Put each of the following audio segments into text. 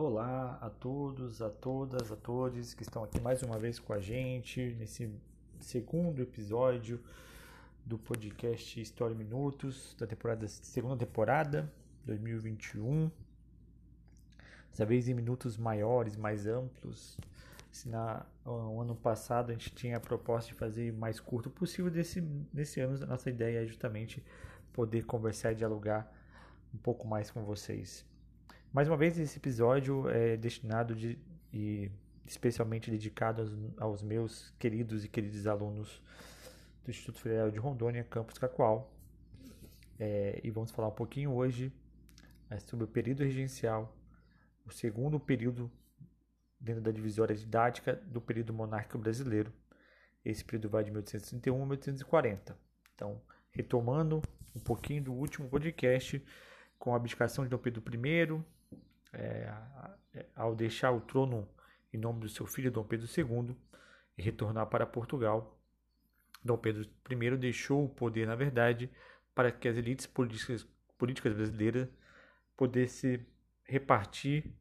Olá a todos, a todas, a todos que estão aqui mais uma vez com a gente nesse segundo episódio do podcast História em Minutos da temporada segunda temporada 2021. Dessa vez em minutos maiores, mais amplos. Se na no ano passado a gente tinha a proposta de fazer mais curto possível, desse nesse ano a nossa ideia é justamente poder conversar e dialogar um pouco mais com vocês. Mais uma vez, esse episódio é destinado de, e especialmente dedicado aos, aos, meus queridos e queridos alunos do Instituto Federal de Rondônia, Campus Cacoal. É, e vamos falar um pouquinho hoje é, sobre o período regencial, o segundo período dentro da divisória didática do período monárquico brasileiro. Esse período vai de 1831 a 1840. Então, retomando um pouquinho do último podcast, com a abdicação de Dom Pedro I, é, ao deixar o trono em nome do seu filho Dom Pedro II e retornar para Portugal, Dom Pedro I deixou o poder, na verdade, para que as elites políticas, políticas brasileiras pudessem repartir,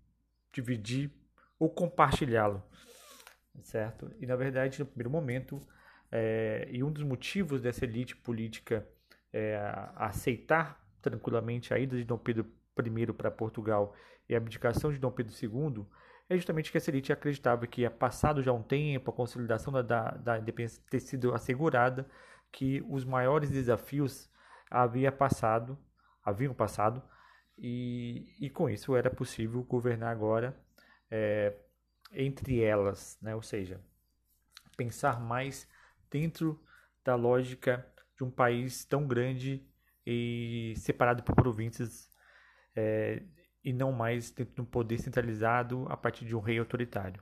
dividir ou compartilhá-lo, certo? E na verdade, no primeiro momento, é, e um dos motivos dessa elite política é, aceitar tranquilamente a ida de Dom Pedro I para Portugal e a abdicação de Dom Pedro II é justamente que essa elite acreditava que, passado já um tempo, a consolidação da, da, da independência ter sido assegurada, que os maiores desafios havia passado, haviam passado, e, e com isso era possível governar agora é, entre elas, né? ou seja, pensar mais dentro da lógica de um país tão grande e separado por províncias é, e não mais dentro de um poder centralizado a partir de um rei autoritário.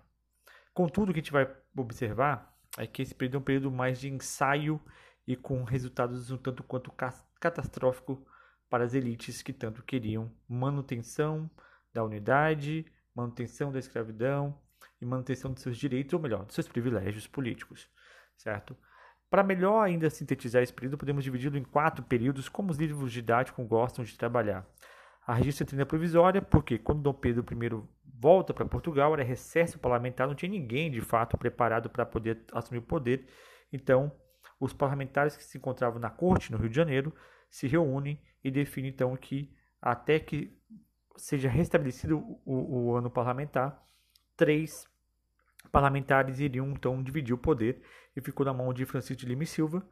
Contudo, o que a gente vai observar é que esse período é um período mais de ensaio e com resultados um tanto quanto catastrófico para as elites que tanto queriam manutenção da unidade, manutenção da escravidão e manutenção de seus direitos, ou melhor, de seus privilégios políticos, certo? Para melhor ainda sintetizar esse período, podemos dividi-lo em quatro períodos, como os livros didáticos gostam de trabalhar. A registro provisória, porque quando Dom Pedro I volta para Portugal, era recesso parlamentar, não tinha ninguém de fato preparado para poder assumir o poder. Então, os parlamentares que se encontravam na corte, no Rio de Janeiro, se reúnem e definem então que até que seja restabelecido o, o ano parlamentar, três parlamentares iriam então dividir o poder e ficou na mão de Francisco de Lima e Silva,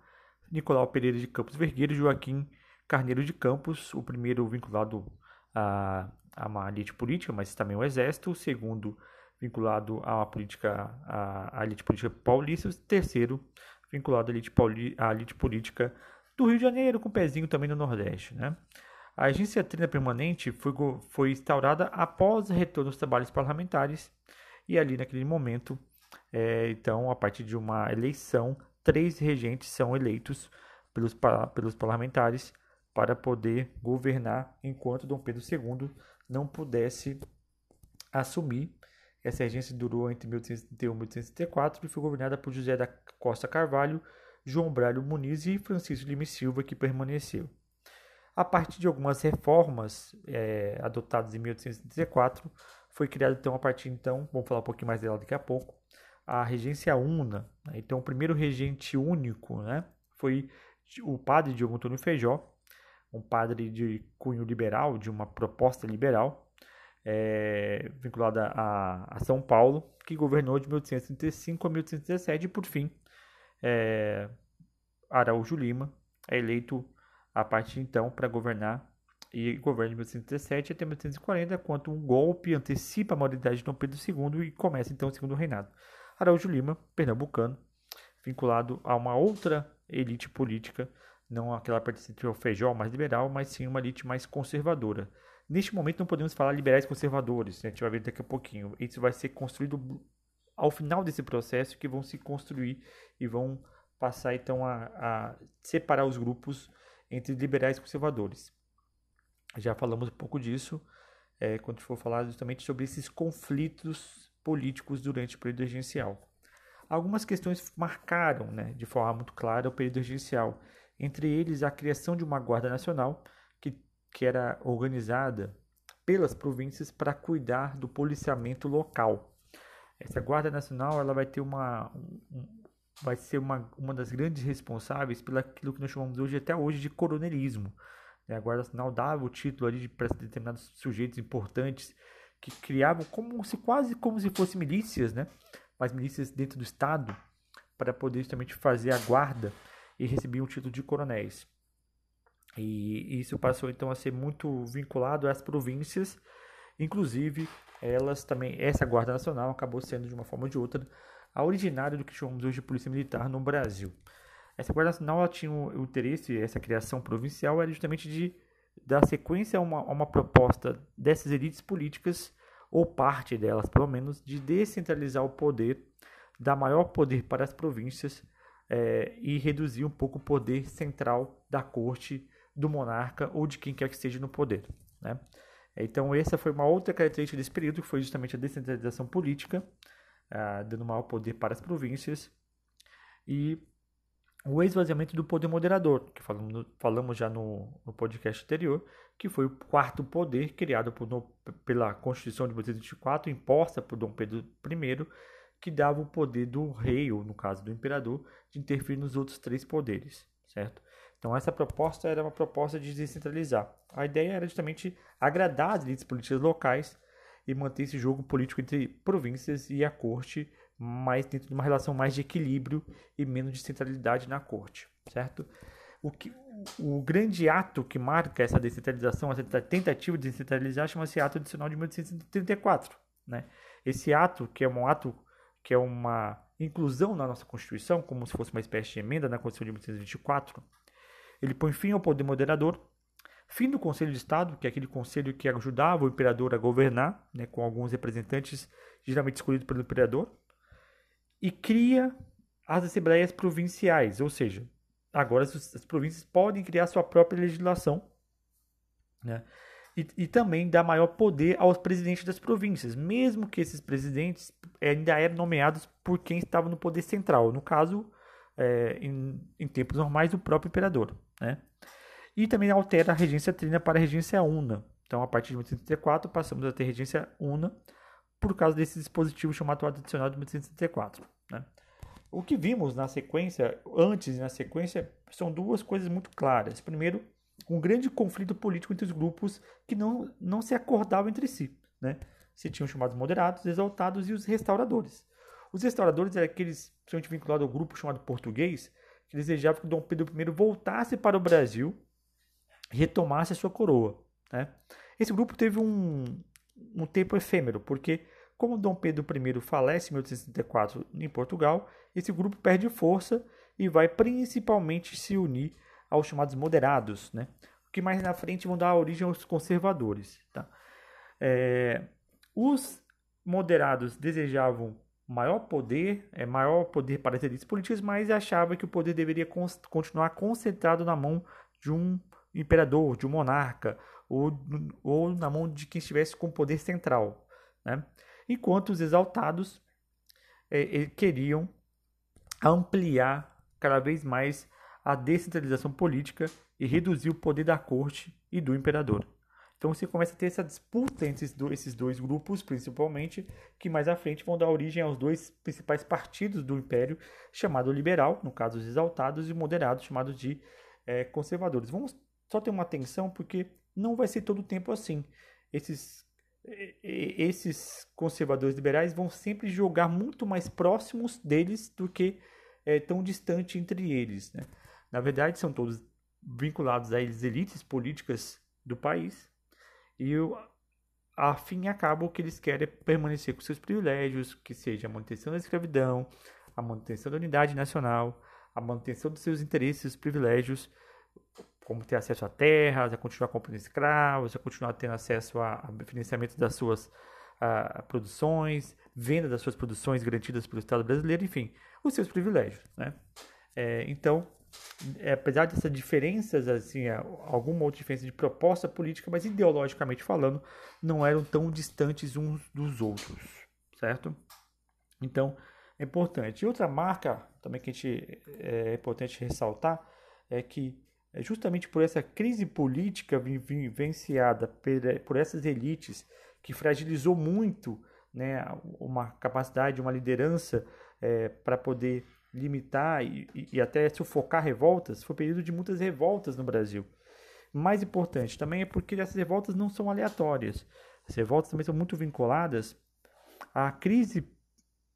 Nicolau Pereira de Campos Vergueiro e Joaquim Carneiro de Campos, o primeiro vinculado a, a uma elite política, mas também o exército, o segundo vinculado uma política, a elite política paulista, o terceiro vinculado à elite, pauli, à elite política do Rio de Janeiro, com pezinho também no Nordeste, né? A agência trina permanente foi, foi instaurada após o retorno dos trabalhos parlamentares e ali naquele momento, é, então, a partir de uma eleição, três regentes são eleitos pelos, pelos parlamentares para poder governar enquanto Dom Pedro II não pudesse assumir. Essa regência durou entre 1831 e 1834 e foi governada por José da Costa Carvalho, João Braulio Muniz e Francisco Lima Silva, que permaneceu. A partir de algumas reformas é, adotadas em 1834, foi criada então a partir então, vamos falar um pouquinho mais dela daqui a pouco, a regência una. Né? Então, o primeiro regente único né, foi o padre Diogo Antônio Feijó, um padre de cunho liberal, de uma proposta liberal, é, vinculada a, a, São Paulo, que governou de 1835 a 1817 e, por fim, é, Araújo Lima é eleito a partir então para governar e governa de 1817 até 1840, quando um golpe antecipa a maioridade de Dom Pedro II e começa então o segundo reinado. Araújo Lima, pernambucano, vinculado a uma outra elite política não aquela pertencente ao feijão mais liberal, mas sim uma elite mais conservadora. Neste momento não podemos falar liberais conservadores, né? a gente vai ver daqui a pouquinho. Isso vai ser construído ao final desse processo que vão se construir e vão passar então a, a separar os grupos entre liberais e conservadores. Já falamos um pouco disso é, quando for falar justamente sobre esses conflitos políticos durante o período regencial. Algumas questões marcaram né, de forma muito clara o período regencial entre eles a criação de uma Guarda Nacional, que, que era organizada pelas províncias para cuidar do policiamento local. Essa Guarda Nacional ela vai ter uma, um, vai ser uma, uma das grandes responsáveis pelo que nós chamamos hoje até hoje de coronelismo. A Guarda Nacional dava o título ali para determinados sujeitos importantes que criavam como se quase como se fossem milícias, né? Mas milícias dentro do Estado para poder justamente fazer a guarda e receber o título de coronéis. E isso passou então a ser muito vinculado às províncias, inclusive elas também, essa Guarda Nacional acabou sendo de uma forma ou de outra a originária do que chamamos hoje de Polícia Militar no Brasil. Essa Guarda Nacional tinha o interesse, essa criação provincial era justamente de dar sequência a uma, a uma proposta dessas elites políticas, ou parte delas pelo menos, de descentralizar o poder, dar maior poder para as províncias é, e reduzir um pouco o poder central da corte do monarca ou de quem quer que esteja no poder. Né? Então, essa foi uma outra característica desse período, que foi justamente a descentralização política, ah, dando maior poder para as províncias, e o esvaziamento do poder moderador, que falamos, falamos já no, no, podcast anterior, que foi o quarto poder criado por, pela Constituição de 1824, imposta por Dom Pedro I, que dava o poder do rei, ou no caso do imperador, de interferir nos outros três poderes, certo? Então essa proposta era uma proposta de descentralizar. A ideia era justamente agradar as elites políticas locais e manter esse jogo político entre províncias e a corte, mas dentro de uma relação mais de equilíbrio e menos de centralidade na corte, certo? O, que, o grande ato que marca essa descentralização, essa tentativa de descentralizar, chama-se Ato Adicional de 1834. Né? Esse ato, que é um ato que é uma inclusão na nossa Constituição, como se fosse uma espécie de emenda na Constituição de 1824, ele põe fim ao poder moderador, fim do Conselho de Estado, que é aquele conselho que ajudava o imperador a governar, né, com alguns representantes geralmente escolhidos pelo imperador, e cria as assembleias provinciais, ou seja, agora as, as províncias podem criar sua própria legislação, né? E, e, também dá maior poder aos presidentes das províncias, mesmo que esses presidentes ainda eram nomeados por quem estava no poder central, no caso, é, em, em tempos normais, o próprio imperador. Né? E também altera a regência trina para a regência una. Então, a partir de 1834, passamos a ter regência una por causa desse dispositivo chamado adicional de 1834. Né? O que vimos na sequência, antes e na sequência, são duas coisas muito claras. Primeiro, um grande conflito político entre os grupos que não, não se acordavam entre si. Né? Se tinham chamados moderados, exaltados e os restauradores. Os restauradores eram aqueles, principalmente vinculados ao grupo chamado português, que desejava que Dom Pedro I voltasse para o Brasil e retomasse a sua coroa. Né? Esse grupo teve um, um tempo efêmero, porque como Dom Pedro I falece em 1864 em Portugal, esse grupo perde força e vai principalmente se unir aos chamados moderados, né? que mais na frente vão dar origem aos conservadores. Tá? É, os moderados desejavam maior poder, é, maior poder para as elites políticas, mas achava que o poder deveria continuar concentrado na mão de um imperador, de um monarca, ou, ou na mão de quem estivesse com poder central. Né? Enquanto os exaltados é, queriam ampliar cada vez mais a descentralização política e reduzir o poder da corte e do imperador. Então você começa a ter essa disputa entre esses dois grupos, principalmente, que mais à frente vão dar origem aos dois principais partidos do Império, chamado liberal, no caso os exaltados, e moderados, chamados de é, conservadores. Vamos só ter uma atenção, porque não vai ser todo o tempo assim. Esses, esses conservadores liberais vão sempre jogar muito mais próximos deles do que é, tão distante entre eles. Né? Na verdade, são todos vinculados às elites políticas do país, e fim acaba o que eles querem é permanecer com seus privilégios, que seja a manutenção da escravidão, a manutenção da unidade nacional, a manutenção dos seus interesses, privilégios, como ter acesso a terras, a continuar comprando escravos, a continuar tendo acesso a, financiamento das suas a, a produções, venda das suas produções garantidas pelo Estado brasileiro, enfim, os seus privilégios. Né? É, então, é, apesar dessas diferenças, assim, alguma outra diferença de proposta política, mas ideologicamente falando, não eram tão distantes uns dos outros, certo? Então, é importante. E outra marca também que a gente, é importante ressaltar é que é justamente por essa crise política vivenciada por essas elites, que fragilizou muito né, uma capacidade, uma liderança é, para poder limitar e, e, até sufocar revoltas, foi um período de muitas revoltas no Brasil. Mais importante também é porque essas revoltas não são aleatórias. As revoltas também são muito vinculadas à crise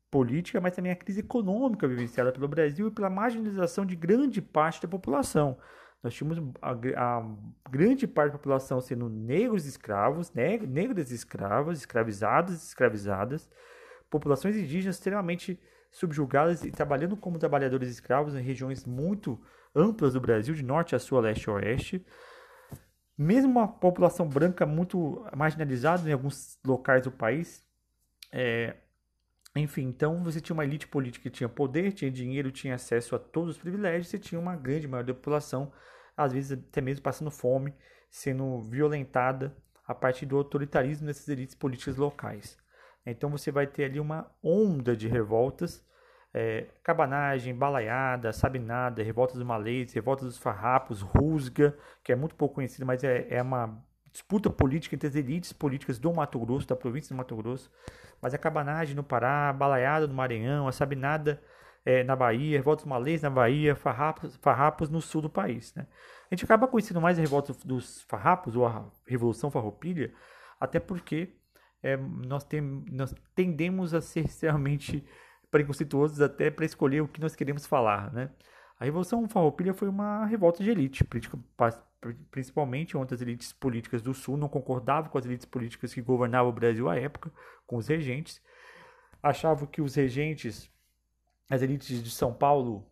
política, mas também à crise econômica vivenciada pelo Brasil e pela marginalização de grande parte da população. Nós tínhamos a, a grande parte da população sendo negros escravos, neg negras escravas, escravizados escravizadas, populações indígenas extremamente subjugadas e trabalhando como trabalhadores escravos em regiões muito amplas do Brasil, de norte a sul, a leste a oeste. Mesmo a população branca muito marginalizada em alguns locais do país, é, enfim, então você tinha uma elite política que tinha poder, tinha dinheiro, tinha acesso a todos os privilégios, você tinha uma grande maioria da população, às vezes até mesmo passando fome, sendo violentada a partir do autoritarismo dessas elites políticas locais. Então você vai ter ali uma onda de revoltas, é, cabanagem, balaiada, sabinada, revoltas dos malês, revoltas dos farrapos, rusga, que é muito pouco conhecida, mas é, é uma disputa política entre as elites políticas do Mato Grosso, da província do Mato Grosso, mas a cabanagem no Pará, a balaiada no Maranhão, a sabinada é, na Bahia, revoltas malês na Bahia, farrapos, farrapos no sul do país. Né? A gente acaba conhecendo mais a revolta dos farrapos, ou a Revolução Farroupilha, até porque é, nós, tem, nós tendemos a ser extremamente preconceituosos até para escolher o que nós queremos falar. Né? A Revolução Farroupilha foi uma revolta de elite, principalmente onde as elites políticas do Sul não concordavam com as elites políticas que governavam o Brasil à época, com os regentes, achavam que os regentes, as elites de São Paulo,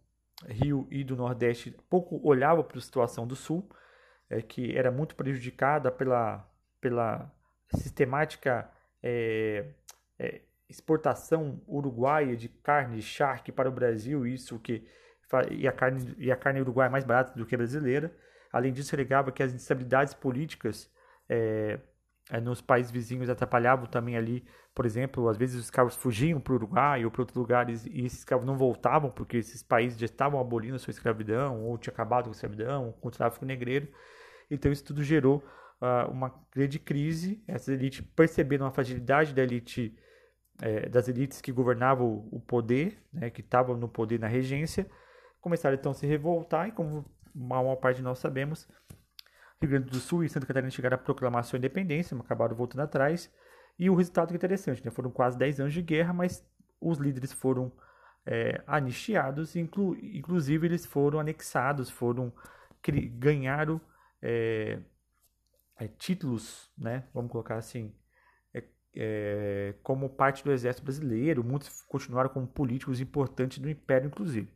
Rio e do Nordeste, pouco olhavam para a situação do Sul, é, que era muito prejudicada pela, pela sistemática é, é, exportação uruguaia de carne charque para o Brasil, isso que e a carne e a carne uruguaia é mais barata do que a brasileira. Além disso, alegava que as instabilidades políticas nos países vizinhos atrapalhavam também ali, por exemplo, às vezes os escravos fugiam para o Uruguai ou para outros lugares e esses escravos não voltavam porque esses países já estavam abolindo a sua escravidão ou tinha acabado com a escravidão, com o tráfico negreiro. Então isso tudo gerou uh, uma grande crise. Essa elite percebendo a fragilidade da elite, é, das elites que governavam o poder, né, que estavam no poder na regência, começaram então a se revoltar e como uma maior parte de nós sabemos, Rio Grande do Sul e Santa Catarina chegaram a proclamar sua independência, mas acabaram voltando atrás. E o resultado é interessante, né? foram quase 10 anos de guerra, mas os líderes foram é, anistiados, inclu inclusive eles foram anexados, foram ganharam é, é, títulos, né? Vamos colocar assim, é, é, como parte do exército brasileiro. Muitos continuaram como políticos importantes do império, inclusive.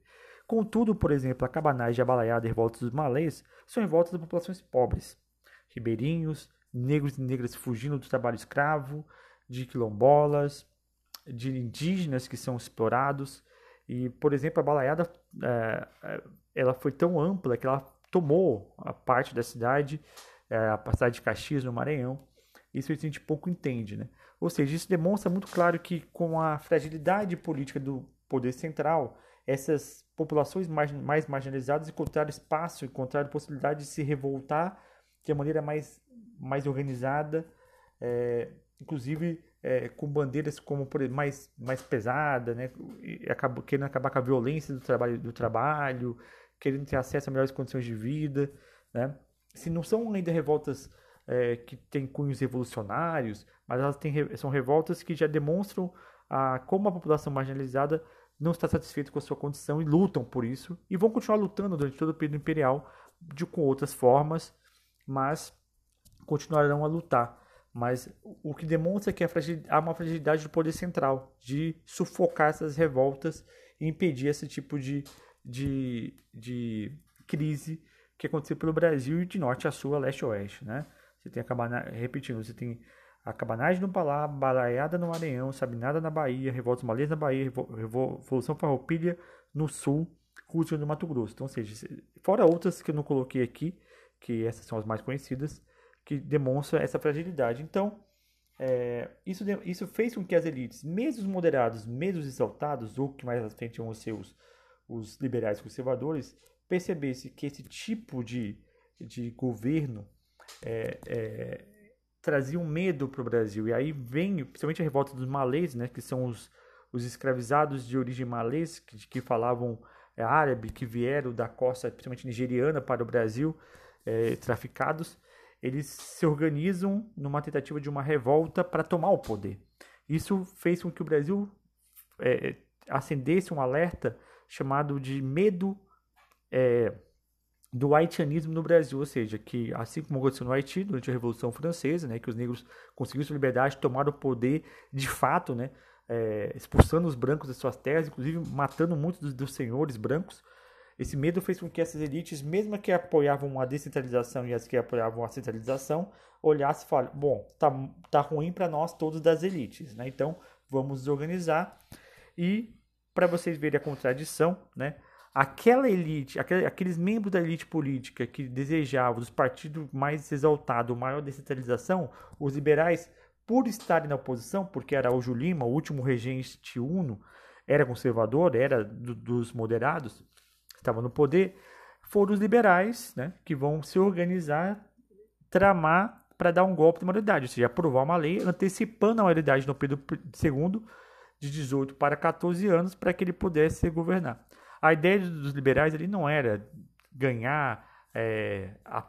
Contudo, por exemplo, a cabanagem, a balaiada e revoltas dos malês são revoltas das populações pobres, ribeirinhos, negros e negras fugindo do trabalho escravo, de quilombolas, de indígenas que são explorados. E, por exemplo, a balaiada é, é ela foi tão ampla que ela tomou a parte da cidade é, a cidade de Caxias, no Maranhão. Isso a gente pouco entende, né? Ou seja, isso demonstra muito claro que com a fragilidade política do poder central, essas populações mais, mais marginalizadas encontraram espaço, encontraram possibilidade de se revoltar de maneira mais, mais organizada, é, inclusive é, com bandeiras como mais, mais pesada, né? Acabou, querendo acabar com a violência do trabalho, do trabalho, querendo ter acesso a melhores condições de vida, né? se não são ainda revoltas é, que têm cunhos revolucionários, mas elas têm, são revoltas que já demonstram a, como a população marginalizada não está satisfeita com a sua condição e lutam por isso e vão continuar lutando durante todo o período imperial de com outras formas, mas continuarão a lutar. Mas o que demonstra que há uma fragilidade do poder central de sufocar essas revoltas e impedir esse tipo de, de, de crise que aconteceu pelo Brasil de norte a sul, a leste a oeste, né? Você tem a cabanagem, repetindo, você tem a cabanagem no Palá, Balaiada no Maranhão, Sabinada na Bahia, Revoltas Malês na Bahia, Revolução Farroupilha no sul, Rússia no Mato Grosso. Então, ou seja, fora outras que eu não coloquei aqui, que essas são as mais conhecidas, que demonstram essa fragilidade. Então, é, isso, isso fez com que as elites, mesmo os moderados, mesmo os exaltados, ou que mais à frente vão ser os, os liberais conservadores, percebesse que esse tipo de, de governo é, é, trazia um medo para o Brasil. E aí vem, principalmente a revolta dos malês, né, que são os, os escravizados de origem malês, que, que falavam é, árabe, que vieram da costa, principalmente nigeriana, para o Brasil, é, traficados. Eles se organizam numa tentativa de uma revolta para tomar o poder. Isso fez com que o Brasil é, acendesse um alerta chamado de medo é, do haitianismo no Brasil, ou seja, que assim como aconteceu no Haiti durante a Revolução Francesa, né, que os negros conseguiram sua liberdade, tomaram o poder de fato, né, é, expulsando os brancos das suas terras, inclusive matando muitos dos, dos, senhores brancos. Esse medo fez com que essas elites, mesmo que apoiavam a descentralização e as que apoiavam a centralização, olhassem e falassem: bom, tá, tá ruim para nós todos das elites, né? Então vamos desorganizar. E para vocês verem a contradição, né? aquela elite, aqueles membros da elite política que desejavam os partidos mais exaltados, maior descentralização, os liberais, por estarem na oposição, porque Araújo Lima, o último regente uno, era conservador, era do, dos moderados, estava no poder, foram os liberais né, que vão se organizar, tramar para dar um golpe de maioridade, ou seja, aprovar uma lei antecipando a maioridade do Pedro II de 18 para 14 anos para que ele pudesse governar. A ideia dos liberais ali não era ganhar, é, a,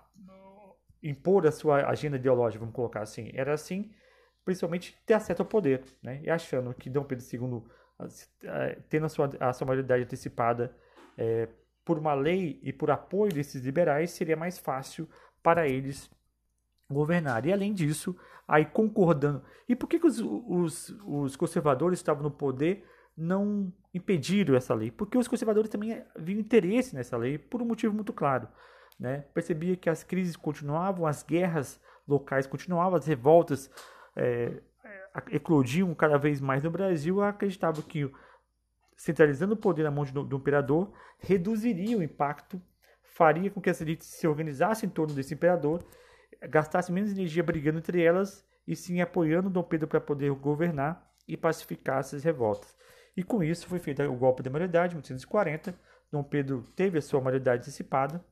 impor a sua agenda ideológica, vamos colocar assim. Era assim, principalmente ter acesso ao poder, né? E achando que Dom Pedro II, tendo a sua, a sua maioridade antecipada é, por uma lei e por apoio desses liberais, seria mais fácil para eles governar. E além disso, aí concordando. E por que, que os, os, os conservadores estavam no poder? não impediram essa lei, porque os conservadores também viam interesse nessa lei por um motivo muito claro. Né? Percebia que as crises continuavam, as guerras locais continuavam, as revoltas é, eclodiam cada vez mais no Brasil, acreditava que centralizando o poder na mão do, do imperador reduziria o impacto, faria com que as elites se organizassem em torno desse imperador, gastassem menos energia brigando entre elas e sim apoiando Dom Pedro para poder governar e pacificar essas revoltas. E com isso foi feito o golpe da maioridade, em 1840. Dom Pedro teve a sua maioridade antecipada.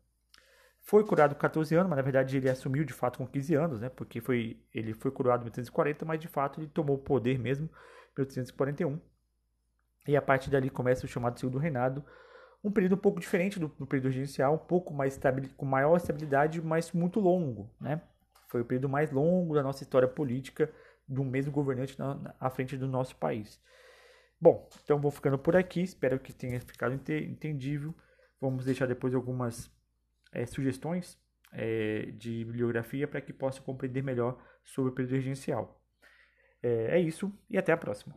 Foi curado com 14 anos, mas na verdade ele assumiu de fato com 15 anos, né? Porque foi, ele foi curado em 1840, mas de fato ele tomou o poder mesmo em 1841. E a partir dali começa o chamado segundo reinado, um período um pouco diferente do, do período regencial, um pouco mais com maior estabilidade, mas muito longo, né? Foi o período mais longo da nossa história política do mesmo governante na, à frente do nosso país. Bom, então vou ficando por aqui. Espero que tenha ficado entendível. Vamos deixar depois algumas é, sugestões é, de bibliografia para que possa compreender melhor sobre o período regencial. É, é isso e até a próxima.